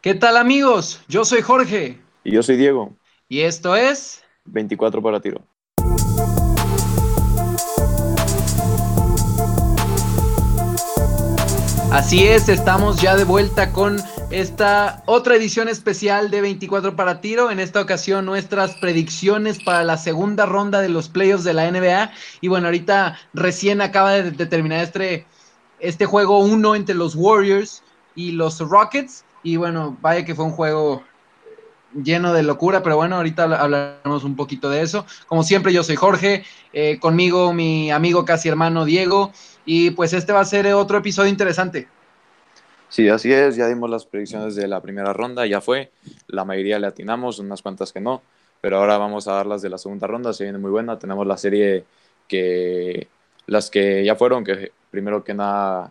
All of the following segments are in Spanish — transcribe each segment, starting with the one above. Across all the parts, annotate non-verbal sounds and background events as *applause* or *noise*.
¿Qué tal amigos? Yo soy Jorge. Y yo soy Diego. Y esto es 24 para tiro. Así es, estamos ya de vuelta con esta otra edición especial de 24 para tiro. En esta ocasión nuestras predicciones para la segunda ronda de los playoffs de la NBA. Y bueno, ahorita recién acaba de, terminar este, este juego 1 entre los Warriors y los Rockets. Y bueno, vaya que fue un juego lleno de locura, pero bueno, ahorita hablaremos un poquito de eso. Como siempre, yo soy Jorge, eh, conmigo mi amigo casi hermano Diego, y pues este va a ser otro episodio interesante. Sí, así es, ya dimos las predicciones de la primera ronda, ya fue, la mayoría le atinamos, unas cuantas que no, pero ahora vamos a dar las de la segunda ronda, se viene muy buena, tenemos la serie que, las que ya fueron, que primero que nada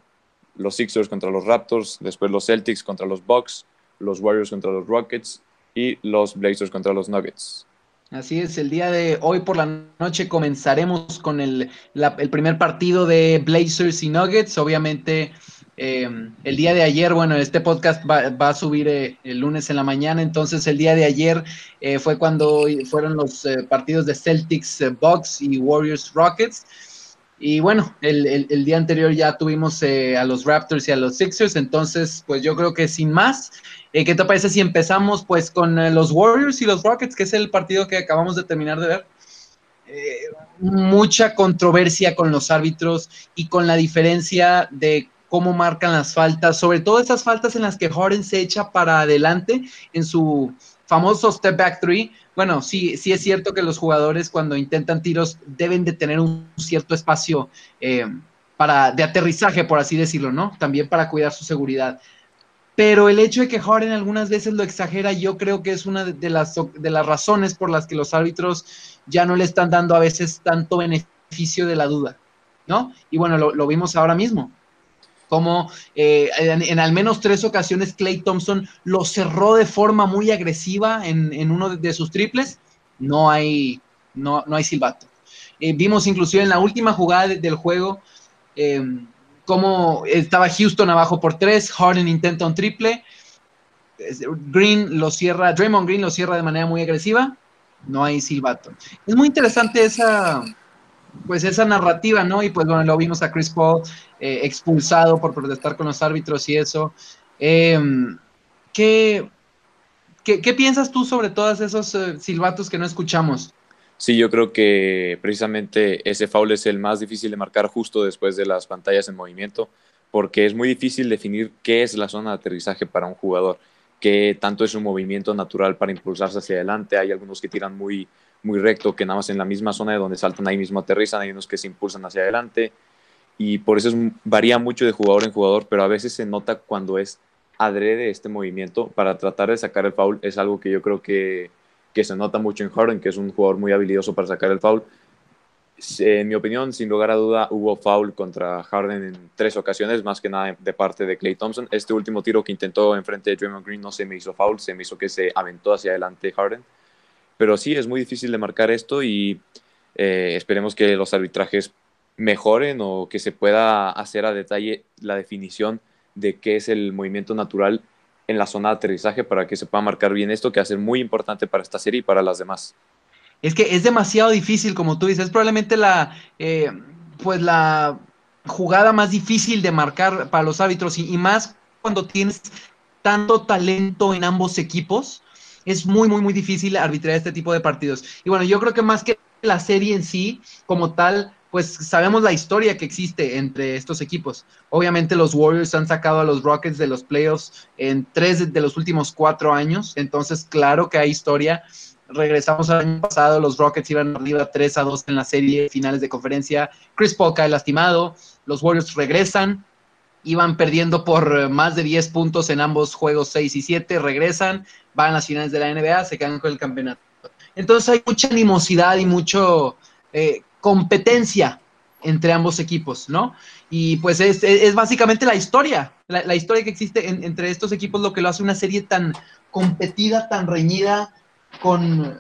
los Sixers contra los Raptors, después los Celtics contra los Bucks, los Warriors contra los Rockets y los Blazers contra los Nuggets. Así es, el día de hoy por la noche comenzaremos con el, el primer partido de Blazers y Nuggets. Obviamente, em, el día de ayer, bueno, este podcast va, a subir eh, el lunes en la mañana, entonces el día de ayer eh, fue cuando fueron los eh, partidos de Celtics, Bucks y Warriors Rockets. Y bueno, el, día anterior ya tuvimos a los Raptors y a los Sixers, entonces pues yo creo que sin más, eh, ¿Qué te parece si empezamos pues con eh, los Warriors y los Rockets, que es el partido que acabamos de terminar de ver? Eh, mucha controversia con los árbitros y con la diferencia de cómo marcan las faltas, sobre todo esas faltas en las que Harden se echa para adelante en su famoso step back three. Bueno, sí, sí es cierto que los jugadores cuando intentan tiros deben de tener un cierto espacio para, de aterrizaje, por así decirlo, ¿no? También para cuidar su seguridad pero el hecho de que Harden algunas veces lo exagera, yo creo que es una de las, de las razones por las que los árbitros ya no le están dando a veces tanto beneficio de la duda, ¿no? Y bueno, lo, vimos ahora mismo, como eh, en, al menos tres ocasiones Clay Thompson lo cerró de forma muy agresiva en, uno de, sus triples, no hay, no, no hay silbato. Eh, vimos inclusive en la última jugada del juego, eh, cómo estaba Houston abajo por tres, Harden intenta un triple, Green lo cierra, Draymond Green lo cierra de manera muy agresiva, no hay silbato. Es muy interesante esa, pues esa narrativa, ¿no? Y pues bueno, lo vimos a Chris Paul eh, expulsado por protestar con los árbitros y eso. Em, ¿qué, qué, piensas tú sobre todos esos eh, silbatos que no escuchamos? Sí, yo creo que precisamente ese foul es el más difícil de marcar justo después de las pantallas en movimiento, porque es muy difícil definir qué es la zona de aterrizaje para un jugador, qué tanto es un movimiento natural para impulsarse hacia adelante. Hay algunos que tiran muy, muy recto, que nada más en la misma zona de donde saltan ahí mismo aterrizan, hay unos que se impulsan hacia adelante, y por eso varía mucho de jugador en jugador, pero a veces se nota cuando es adrede este movimiento para tratar de sacar el foul, es algo que yo creo que que se nota mucho en Harden, que es un jugador muy habilidoso para sacar el foul. En mi opinión, sin lugar a duda, hubo foul contra Harden en tres ocasiones, más que nada de parte de Clay Thompson. Este último tiro que intentó enfrente de Draymond Green no se me hizo foul, se me hizo que se aventó hacia adelante Harden. Pero sí, es muy difícil de marcar esto y eh, esperemos que los arbitrajes mejoren o que se pueda hacer a detalle la definición de qué es el movimiento natural en la zona de aterrizaje para que se pueda marcar bien esto, que va a ser muy importante para esta serie y para las demás. Es que es demasiado difícil, como tú dices, es probablemente la, eh, pues la jugada más difícil de marcar para los árbitros y, más cuando tienes tanto talento en ambos equipos, es muy, muy, muy difícil arbitrar este tipo de partidos. Y bueno, yo creo que más que la serie en sí, como tal, pues sabemos la historia que existe entre estos equipos. Obviamente los Warriors han sacado a los Rockets de los playoffs en tres de los últimos cuatro años, entonces claro que hay historia. Regresamos al año pasado, los Rockets iban arriba 3 a 2 en la serie finales de conferencia. Chris Paul cae lastimado, los Warriors regresan, iban perdiendo por más de 10 puntos en ambos juegos 6 y 7, regresan, van a las finales de la NBA, se quedan con el campeonato. Entonces hay mucha animosidad y mucho eh, competencia entre ambos equipos, ¿no? Y pues es, básicamente la historia, la, historia que existe entre estos equipos, lo que lo hace una serie tan competida, tan reñida, con,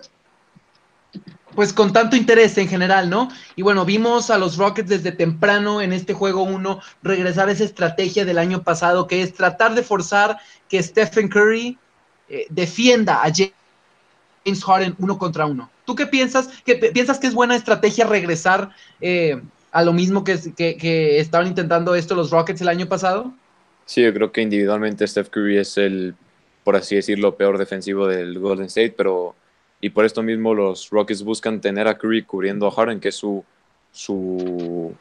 pues con tanto interés en general, ¿no? Y bueno, vimos a los Rockets desde temprano en este juego 1 regresar a esa estrategia del año pasado, que es tratar de forzar que Stephen Curry eh, defienda a James Harden uno contra uno. ¿Tú qué piensas? ¿Qué, ¿Piensas que es buena estrategia regresar eh, a lo mismo que, estaban intentando esto los Rockets el año pasado? Sí, yo creo que individualmente Steph Curry es el, por así decirlo, peor defensivo del Golden State, pero y por esto mismo los Rockets buscan tener a Curry cubriendo a Harden, que es su, su,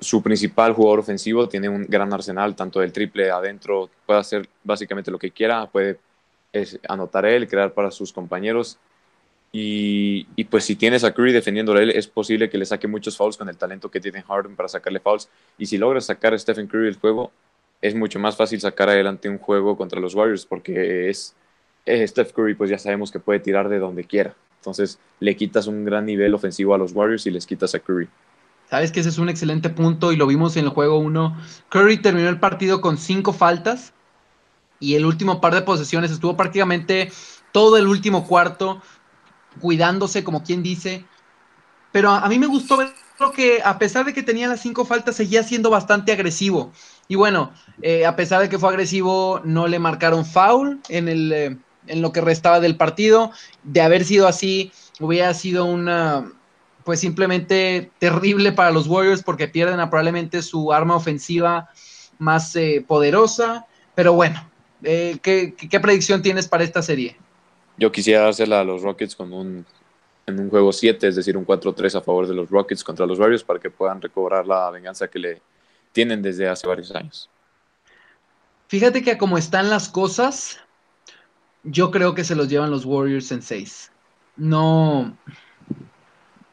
su principal jugador ofensivo. Tiene un gran arsenal, tanto del triple adentro, puede hacer básicamente lo que quiera, puede anotar él, crear para sus compañeros. Y, pues si tienes a Curry defendiéndole él, es posible que le saque muchos fouls con el talento que tiene Harden para sacarle fouls. Y si logras sacar a Stephen Curry del juego, es mucho más fácil sacar adelante un juego contra los Warriors porque es eh, Steph Curry pues ya sabemos que puede tirar de donde quiera. Entonces le quitas un gran nivel ofensivo a los Warriors y les quitas a Curry. Sabes que ese es un excelente punto y lo vimos en el juego 1. Curry terminó el partido con cinco faltas y el último par de posesiones estuvo prácticamente todo el último cuarto cuidándose, como quien dice. Pero a, mí me gustó ver que a pesar de que tenía las cinco faltas, seguía siendo bastante agresivo. Y bueno, eh, a pesar de que fue agresivo, no le marcaron foul en el, eh, en lo que restaba del partido. De haber sido así, hubiera sido una, pues simplemente terrible para los Warriors porque pierden a probablemente su arma ofensiva más eh, poderosa. Pero bueno, eh, ¿qué, predicción tienes para esta serie? Yo quisiera dársela a los Rockets con un, en un juego 7, es decir, un 4-3 a favor de los Rockets contra los Warriors para que puedan recobrar la venganza que le tienen desde hace varios años. Fíjate que como están las cosas, yo creo que se los llevan los Warriors en 6. No,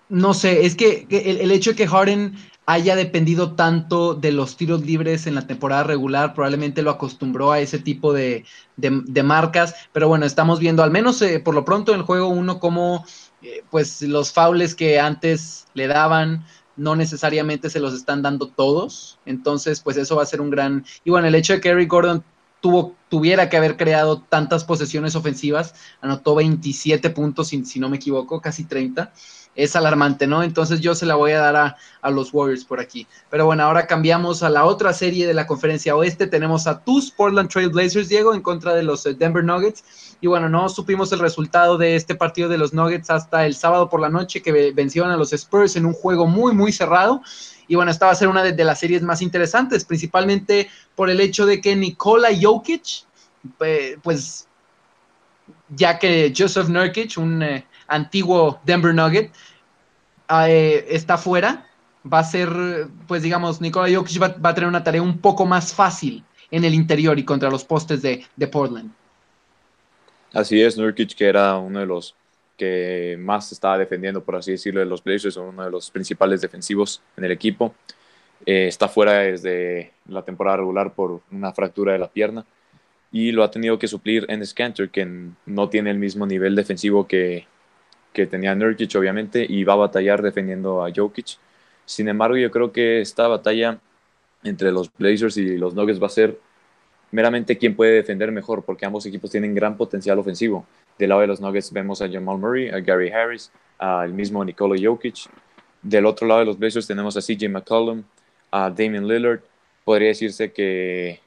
no sé, es que, el, hecho de que Harden haya dependido tanto de los tiros libres en la temporada regular, probablemente lo acostumbró a ese tipo de, marcas, pero bueno, estamos viendo al menos eh, por lo pronto en el juego uno como eh, pues los faules que antes le daban no necesariamente se los están dando todos, entonces pues eso va a ser un gran... Y bueno, el hecho de que Eric Gordon tuvo, tuviera que haber creado tantas posesiones ofensivas, anotó 27 puntos, si, si no me equivoco, casi 30 es alarmante, ¿no? Entonces yo se la voy a dar a, a, los Warriors por aquí. Pero bueno, ahora cambiamos a la otra serie de la conferencia oeste. Tenemos a tus Portland Trail Blazers, Diego, en contra de los eh, Denver Nuggets. Y bueno, no supimos el resultado de este partido de los Nuggets hasta el sábado por la noche que vencieron a los Spurs en un juego muy, muy cerrado. Y bueno, esta va a ser una de, las series más interesantes, principalmente por el hecho de que Nikola Jokic, pues ya que Joseph Nurkic, un... Eh, antiguo Denver Nugget, ah, eh, está fuera, va a ser, pues digamos, Nikola Jokic va, a tener una tarea un poco más fácil en el interior y contra los postes de, Portland. Así es, Nurkic, que era uno de los que más estaba defendiendo, por así decirlo, de los Blazers, uno de los principales defensivos en el equipo. Eh, está fuera desde la temporada regular por una fractura de la pierna y lo ha tenido que suplir en Scanter, que no tiene el mismo nivel defensivo que, que tenía Nurkic, obviamente, y va a batallar defendiendo a Jokic. Sin embargo, yo creo que esta batalla entre los Blazers y los Nuggets va a ser meramente quién puede defender mejor, porque ambos equipos tienen gran potencial ofensivo. Del lado de los Nuggets vemos a Jamal Murray, a Gary Harris, al mismo Nikola Jokic. Del otro lado de los Blazers tenemos a CJ McCollum, a Damian Lillard. Podría decirse que,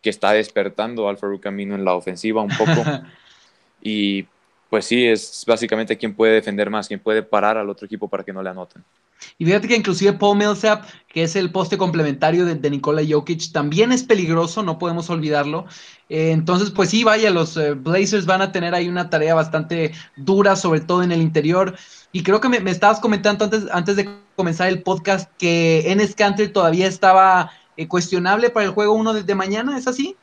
que está despertando Al Farouk Camino en la ofensiva un poco. *laughs* y pues sí, es básicamente quien puede defender más, quien puede parar al otro equipo para que no le anoten. Y fíjate que inclusive Paul Millsap, que es el poste complementario de, Nikola Jokic, también es peligroso, no podemos olvidarlo. Eh, entonces, pues sí, vaya, los eh, Blazers van a tener ahí una tarea bastante dura, sobre todo en el interior. Y creo que me, estabas comentando antes, antes de comenzar el podcast que Enes Kanter todavía estaba eh, cuestionable para el juego 1 de mañana, ¿es así?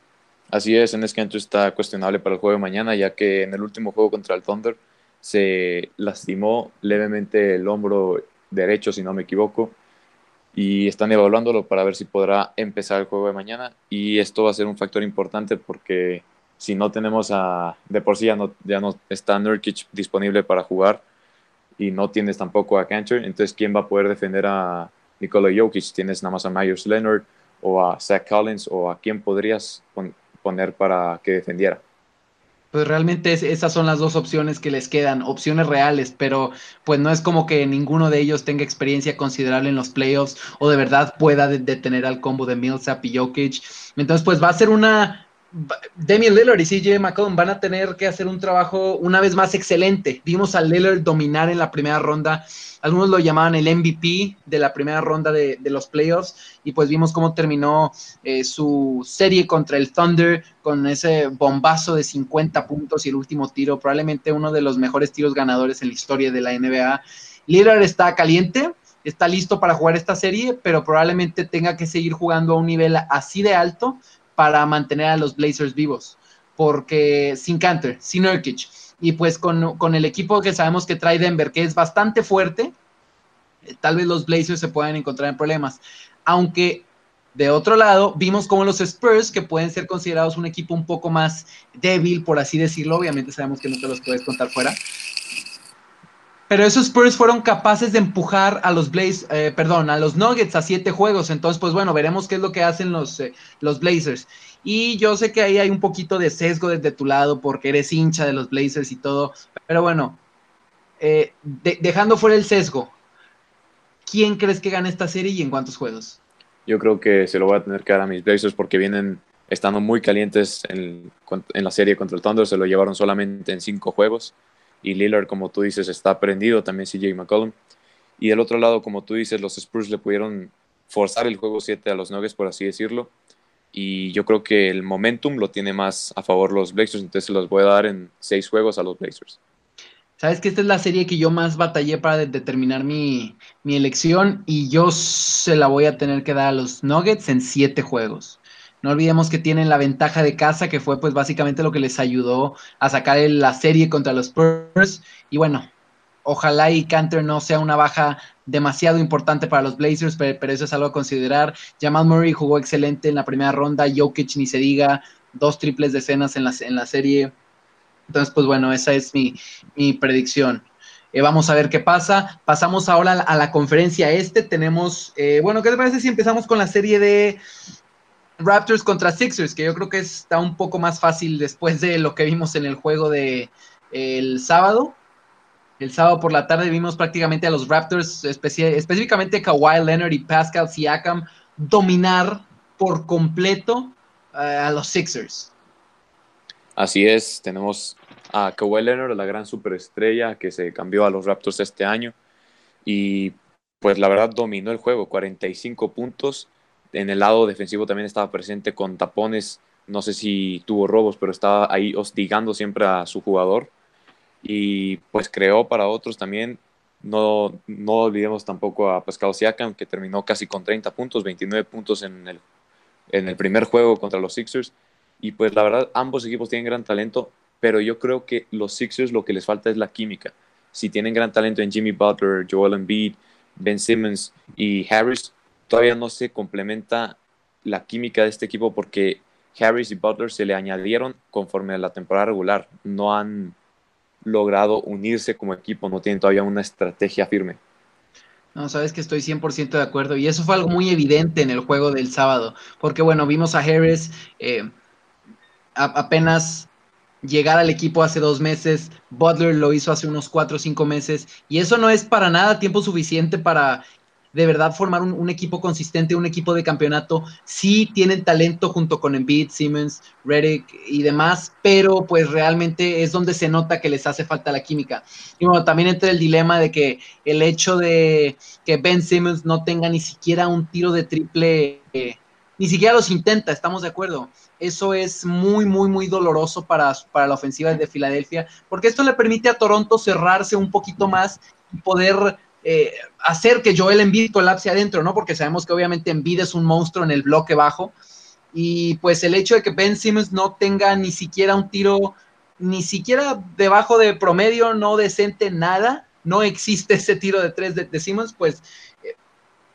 Así es, en Cantor está cuestionable para el juego de mañana, ya que en el último juego contra el Thunder se lastimó levemente el hombro derecho, si no me equivoco, y están evaluándolo para ver si podrá empezar el juego de mañana. Y esto va a ser un factor importante porque si no tenemos a, de por sí ya no, ya no está Nurkic disponible para jugar y no tienes tampoco a Cantor, entonces ¿quién va a poder defender a Nikola Jokic? Tienes nada más a Myers Leonard o a Zach Collins o a quién podrías poner para que defendiera. Pues realmente esas son las dos opciones que les quedan, opciones reales, pero pues no es como que ninguno de ellos tenga experiencia considerable en los playoffs o de verdad pueda detener al combo de Millsap y Jokic. Entonces pues va a ser una Demi Lillard y CJ McCollum van a tener que hacer un trabajo una vez más excelente. Vimos a Lillard dominar en la primera ronda. Algunos lo llamaban el MVP de la primera ronda de, los playoffs. Y pues vimos cómo terminó eh, su serie contra el Thunder con ese bombazo de 50 puntos y el último tiro. Probablemente uno de los mejores tiros ganadores en la historia de la NBA. Lillard está caliente, está listo para jugar esta serie, pero probablemente tenga que seguir jugando a un nivel así de alto para mantener a los Blazers vivos, porque sin Canter, sin Urkic, y pues con, el equipo que sabemos que trae Denver, que es bastante fuerte, eh, tal vez los Blazers se puedan encontrar en problemas. Aunque de otro lado, vimos como los Spurs, que pueden ser considerados un equipo un poco más débil, por así decirlo, obviamente sabemos que te los puedes contar fuera, pero esos Spurs fueron capaces de empujar a los Blazers, eh, perdón, a los Nuggets a siete juegos. Entonces, pues bueno, veremos qué es lo que hacen los, eh, los Blazers. Y yo sé que ahí hay un poquito de sesgo desde tu lado porque eres hincha de los Blazers y todo. Pero bueno, eh, dejando fuera el sesgo, ¿quién crees que gana esta serie y en cuántos juegos? Yo creo que se lo voy a tener que dar a mis Blazers porque vienen estando muy calientes en, en la serie contra el Thunder. Se lo llevaron solamente en cinco juegos y Lillard, como tú dices, está prendido, también CJ McCollum. Y del otro lado, como tú dices, los Spurs le pudieron forzar el juego 7 a los Nuggets, por así decirlo. Y yo creo que el momentum lo tiene más a favor los Blazers, entonces los voy a dar en seis juegos a los Blazers. Sabes que esta es la serie que yo más batallé para determinar mi, mi elección y yo se la voy a tener que dar a los Nuggets en siete juegos. No olvidemos que tienen la ventaja de casa, que fue pues básicamente lo que les ayudó a sacar la serie contra los Spurs. Y bueno, ojalá y Canter no sea una baja demasiado importante para los Blazers, pero, eso es algo a considerar. Jamal Murray jugó excelente en la primera ronda, Jokic ni se diga, dos triples decenas en la, en la serie. Entonces, pues bueno, esa es mi, predicción. Eh, vamos a ver qué pasa. Pasamos ahora a la, conferencia este. Tenemos, eh, bueno, ¿qué te parece si empezamos con la serie de Raptors contra Sixers, que yo creo que está un poco más fácil después de lo que vimos en el juego de el sábado. El sábado por la tarde vimos prácticamente a los Raptors, específicamente Kawhi Leonard y Pascal Siakam, dominar por completo eh, a los Sixers. Así es, tenemos a Kawhi Leonard, la gran superestrella que se cambió a los Raptors este año y pues la verdad dominó el juego, 45 puntos, en el lado defensivo también estaba presente con tapones, no sé si tuvo robos, pero estaba ahí hostigando siempre a su jugador y pues creó para otros también. No, no olvidemos tampoco a Pascal Siakam, que terminó casi con 30 puntos, 29 puntos en el, en el primer juego contra los Sixers. Y pues la verdad, ambos equipos tienen gran talento, pero yo creo que los Sixers lo que les falta es la química. Si tienen gran talento en Jimmy Butler, Joel Embiid, Ben Simmons y Harris, todavía no se complementa la química de este equipo porque Harris y Butler se le añadieron conforme a la temporada regular. No han logrado unirse como equipo, no tienen todavía una estrategia firme. No, sabes que estoy 100% de acuerdo. Y eso fue algo muy evidente en el juego del sábado. Porque, bueno, vimos a Harris eh, apenas llegar al equipo hace dos meses. Butler lo hizo hace unos cuatro o cinco meses. Y eso no es para nada tiempo suficiente para de verdad formar un, equipo consistente, un equipo de campeonato. Sí tienen talento junto con Embiid, Simmons, Redick y demás, pero pues realmente es donde se nota que les hace falta la química. Y bueno, también entra el dilema de que el hecho de que Ben Simmons no tenga ni siquiera un tiro de triple, ni siquiera los intenta, estamos de acuerdo. Eso es muy, muy, muy doloroso para, para la ofensiva de Filadelfia, porque esto le permite a Toronto cerrarse un poquito más y poder eh, hacer que Joel Embiid colapse adentro, ¿no? Porque sabemos que obviamente Embiid es un monstruo en el bloque bajo. Y pues el hecho de que Ben Simmons no tenga ni siquiera un tiro, ni siquiera debajo de promedio, no decente, nada, no existe *laughs* ese tiro de tres de, Simmons, pues eh,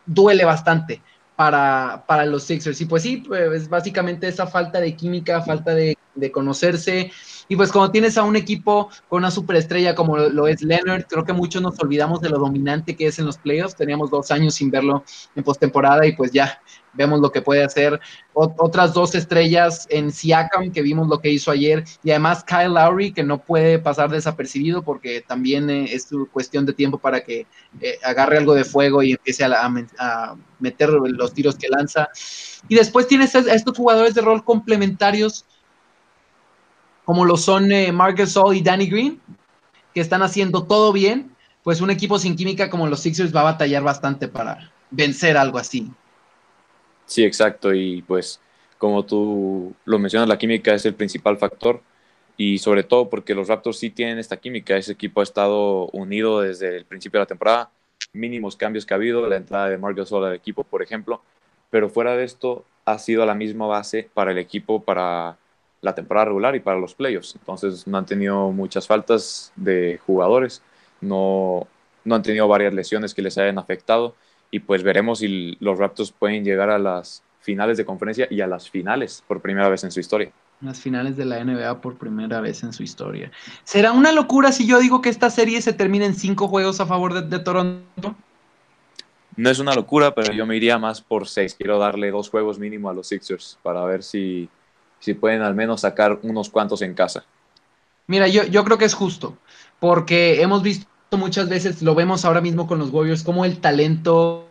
duele bastante para, para, los Sixers. Y pues sí, pues básicamente esa falta de química, falta de de conocerse. Y pues cuando tienes a un equipo con una superestrella como lo, es Leonard, creo que muchos nos olvidamos de lo dominante que es en los playoffs. Teníamos dos años sin verlo en postemporada y pues ya vemos lo que puede hacer. otras dos estrellas en Siakam, que vimos lo que hizo ayer, y además Kyle Lowry, que no puede pasar desapercibido porque también eh, es cuestión de tiempo para que eh, agarre algo de fuego y empiece a, meter los tiros que lanza. Y después tienes a estos jugadores de rol complementarios como lo son eh, Mark Gasol y Danny Green, que están haciendo todo bien, pues un equipo sin química como los Sixers va a batallar bastante para vencer algo así. Sí, exacto. Y pues como tú lo mencionas, la química es el principal factor y sobre todo porque los Raptors sí tienen esta química. Ese equipo ha estado unido desde el principio de la temporada. Mínimos cambios que ha habido, la entrada de Mark Gasol al equipo, por ejemplo. Pero fuera de esto, ha sido la misma base para el equipo para la temporada regular y para los playoffs. Entonces no han tenido muchas faltas de jugadores, no, no han tenido varias lesiones que les hayan afectado y pues veremos si los Raptors pueden llegar a las finales de conferencia y a las finales por primera vez en su historia. Las finales de la NBA por primera vez en su historia. ¿Será una locura si yo digo que esta serie se termina en cinco juegos a favor de, de Toronto? No es una locura, pero yo me iría más por seis. Quiero darle dos juegos mínimo a los Sixers para ver si si pueden al menos sacar unos cuantos en casa. Mira, yo, yo creo que es justo, porque hemos visto muchas veces, lo vemos ahora mismo con los Warriors, como el talento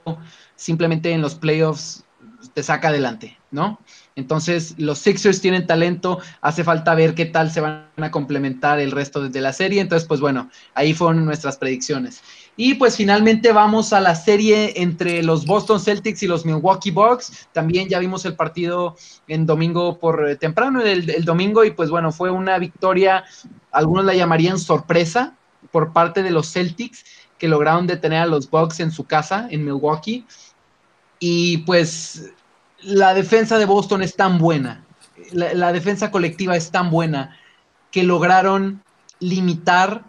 simplemente en los playoffs te saca adelante, ¿no? Entonces, los Sixers tienen talento, hace falta ver qué tal se van a complementar el resto de la serie. Entonces, pues bueno, ahí fueron nuestras predicciones. Y pues finalmente vamos a la serie entre los Boston Celtics y los Milwaukee Bucks. También ya vimos el partido en domingo por eh, temprano, el, domingo, y pues bueno, fue una victoria, algunos la llamarían sorpresa por parte de los Celtics, que lograron detener a los Bucks en su casa, en Milwaukee. Y pues la defensa de Boston es tan buena, la, defensa colectiva es tan buena, que lograron limitar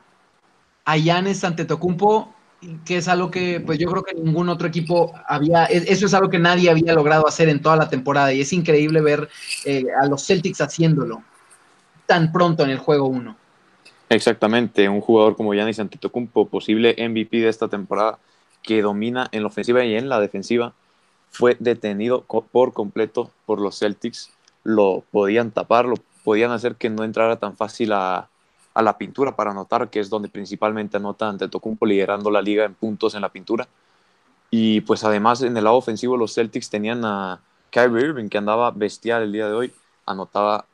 a Yanes Antetokounmpo que es algo que pues yo creo que ningún otro equipo había, eso es algo que nadie había logrado hacer en toda la temporada y es increíble ver eh, a los Celtics haciéndolo tan pronto en el juego 1. Exactamente, un jugador como Giannis Antetokounmpo, posible MVP de esta temporada, que domina en la ofensiva y en la defensiva, fue detenido por completo por los Celtics, lo podían tapar, lo podían hacer que no entrara tan fácil a, a la pintura para anotar, que es donde principalmente anota Antetokounmpo liderando la liga en puntos en la pintura. Y pues además en el lado ofensivo los Celtics tenían a Kyrie Irving que andaba bestial el día de hoy, anotaba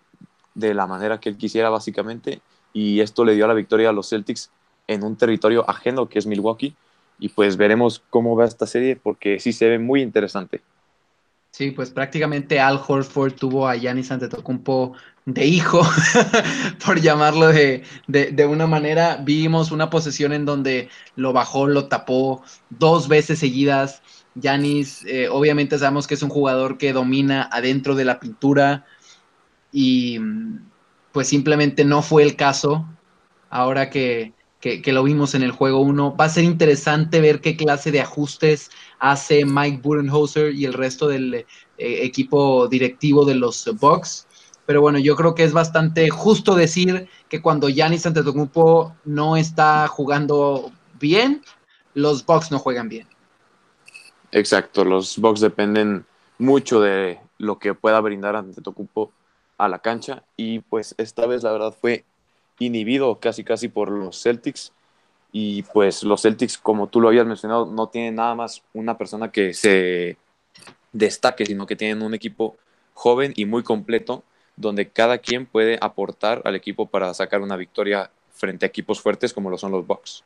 de la manera que él quisiera básicamente y esto le dio la victoria a los Celtics en un territorio ajeno que es Milwaukee y pues veremos cómo va esta serie porque sí se ve muy interesante. Sí, pues prácticamente Al Horford tuvo a Giannis Antetokounmpo de hijo, *laughs* por llamarlo de, una manera. Vimos una posesión en donde lo bajó, lo tapó dos veces seguidas. Yanis, eh, obviamente sabemos que es un jugador que domina adentro de la pintura y pues simplemente no fue el caso ahora que, lo vimos en el juego 1. Va a ser interesante ver qué clase de ajustes hace Mike Budenholzer y el resto del eh, equipo directivo de los Bucks pero bueno, yo creo que es bastante justo decir que cuando Giannis Antetokounmpo no está jugando bien, los Bucks no juegan bien. Exacto, los Bucks dependen mucho de lo que pueda brindar Antetokounmpo a la cancha y pues esta vez la verdad fue inhibido casi casi por los Celtics y pues los Celtics como tú lo habías mencionado no tienen nada más una persona que se destaque sino que tienen un equipo joven y muy completo donde cada quien puede aportar al equipo para sacar una victoria frente a equipos fuertes como lo son los Bucks.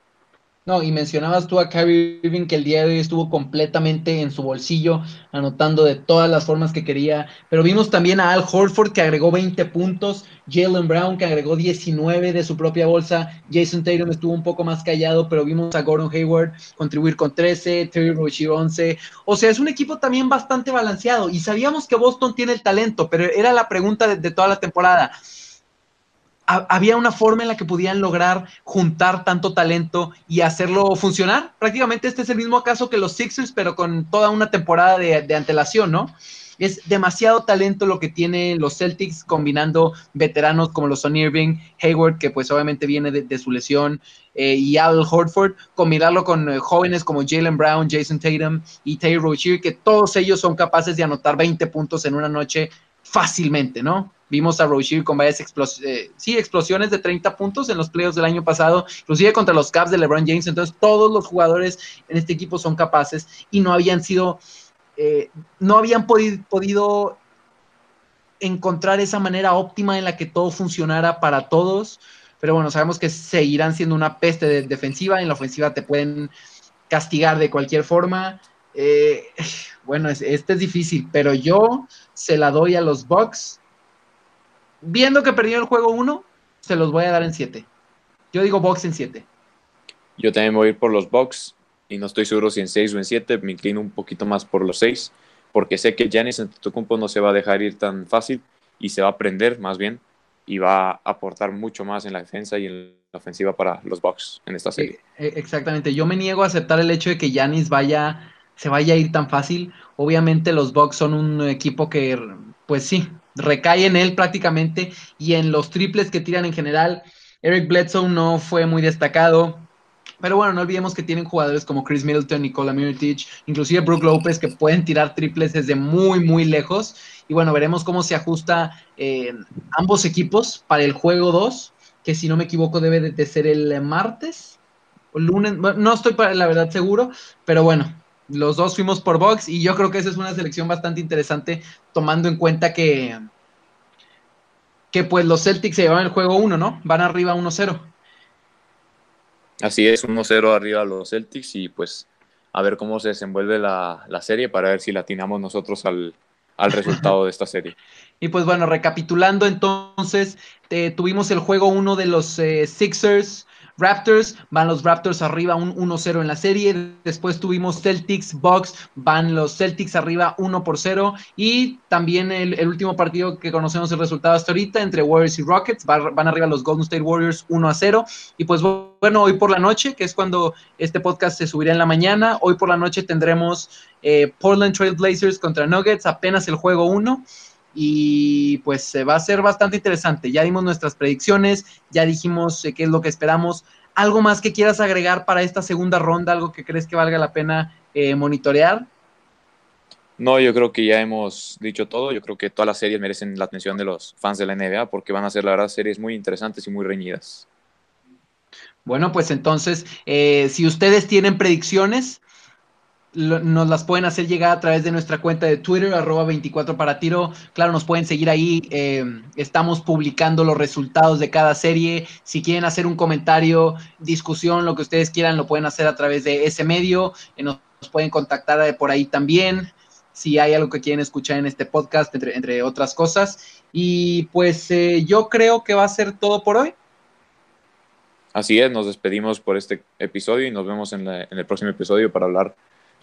No, y mencionabas tú a Kyrie Irving que el día de hoy estuvo completamente en su bolsillo, anotando de todas las formas que quería. Pero vimos también a Al Horford que agregó 20 puntos, Jalen Brown que agregó 19 de su propia bolsa, Jason Tatum estuvo un poco más callado, pero vimos a Gordon Hayward contribuir con 13, Terry Rozier 11. O sea, es un equipo también bastante balanceado. Y sabíamos que Boston tiene el talento, pero era la pregunta de, de toda la temporada había una forma en la que podían lograr juntar tanto talento y hacerlo funcionar. Prácticamente este es el mismo caso que los Sixers, pero con toda una temporada de, antelación, ¿no? es demasiado talento lo que tienen los Celtics combinando veteranos como los Son Irving, Hayward, que pues obviamente viene de, su lesión, eh, y Al Horford, combinarlo con eh, jóvenes como Jalen Brown, Jason Tatum y Taylor Rozier, que todos ellos son capaces de anotar 20 puntos en una noche fácilmente, ¿no? Vimos a Rozier con varias eh, explosiones de 30 puntos en los playoffs del año pasado, inclusive contra los Cavs de LeBron James. Entonces, todos los jugadores en este equipo son capaces y no habían sido, eh, no habían podido encontrar esa manera óptima en la que todo funcionara para todos. Pero bueno, sabemos que seguirán siendo una peste de defensiva. En la ofensiva te pueden castigar de cualquier forma. Eh, bueno, este es difícil, pero yo se la doy a los Bucks viendo que perdió el juego 1, se los voy a dar en 7. Yo digo box en 7. Yo también voy a ir por los box y no estoy seguro si en 6 o en 7. Me inclino un poquito más por los 6 porque sé que Giannis Antetokounmpo no se va a dejar ir tan fácil y se va a aprender más bien y va a aportar mucho más en la defensa y en la ofensiva para los Bucks en esta serie. Eh, exactamente. Yo me niego a aceptar el hecho de que Giannis vaya se vaya a ir tan fácil. Obviamente los Bucks son un equipo que pues sí, recae en él prácticamente y en los triples que tiran en general. Eric Bledsoe no fue muy destacado. Pero bueno, no olvidemos que tienen jugadores como Chris Middleton, Nicola Mirotic, inclusive Brook Lopez, que pueden tirar triples desde muy, muy lejos. Y bueno, veremos cómo se ajusta eh, ambos equipos para el juego 2, que si no me equivoco debe de ser el martes o lunes. no estoy para la verdad seguro, pero bueno, los dos fuimos por box y yo creo que esa es una selección bastante interesante tomando en cuenta que, que pues los Celtics se llevan el juego 1, ¿no? Van arriba 1-0. Así es, 1-0 arriba los Celtics y pues a ver cómo se desenvuelve la, serie para ver si latinamos nosotros al, resultado de esta serie. *laughs* Y pues bueno, recapitulando entonces, eh, tuvimos el juego 1 de los eh, Sixers Raptors, van los Raptors arriba un 1-0 en la serie. Después tuvimos Celtics, Bucks, van los Celtics arriba 1 por 0. Y también el, último partido que conocemos el resultado hasta ahorita entre Warriors y Rockets, van, arriba los Golden State Warriors 1 a 0. Y pues bueno, hoy por la noche, que es cuando este podcast se subirá en la mañana, hoy por la noche tendremos eh, Portland Trail Blazers contra Nuggets, apenas el juego 1 y pues se va a ser bastante interesante. Ya dimos nuestras predicciones, ya dijimos eh, qué es lo que esperamos. ¿Algo más que quieras agregar para esta segunda ronda? ¿Algo que crees que valga la pena eh, monitorear? No, yo creo que ya hemos dicho todo. Yo creo que todas las series merecen la atención de los fans de la NBA porque van a ser, la verdad, series muy interesantes y muy reñidas. Bueno, pues entonces, eh, si ustedes tienen predicciones, nos las pueden hacer llegar a través de nuestra cuenta de Twitter, arroba 24 para tiro. Claro, nos pueden seguir ahí. Eh, estamos publicando los resultados de cada serie. Si quieren hacer un comentario, discusión, lo que ustedes quieran, lo pueden hacer a través de ese medio. Eh, nos, pueden contactar eh, por ahí también. Si hay algo que quieren escuchar en este podcast, entre, otras cosas. Y pues yo creo que va a ser todo por hoy. Así es, nos despedimos por este episodio y nos vemos en el próximo episodio para hablar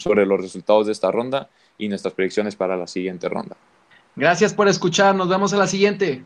sobre los resultados de esta ronda y nuestras predicciones para la siguiente ronda. Gracias por escuchar, nos vemos en la siguiente.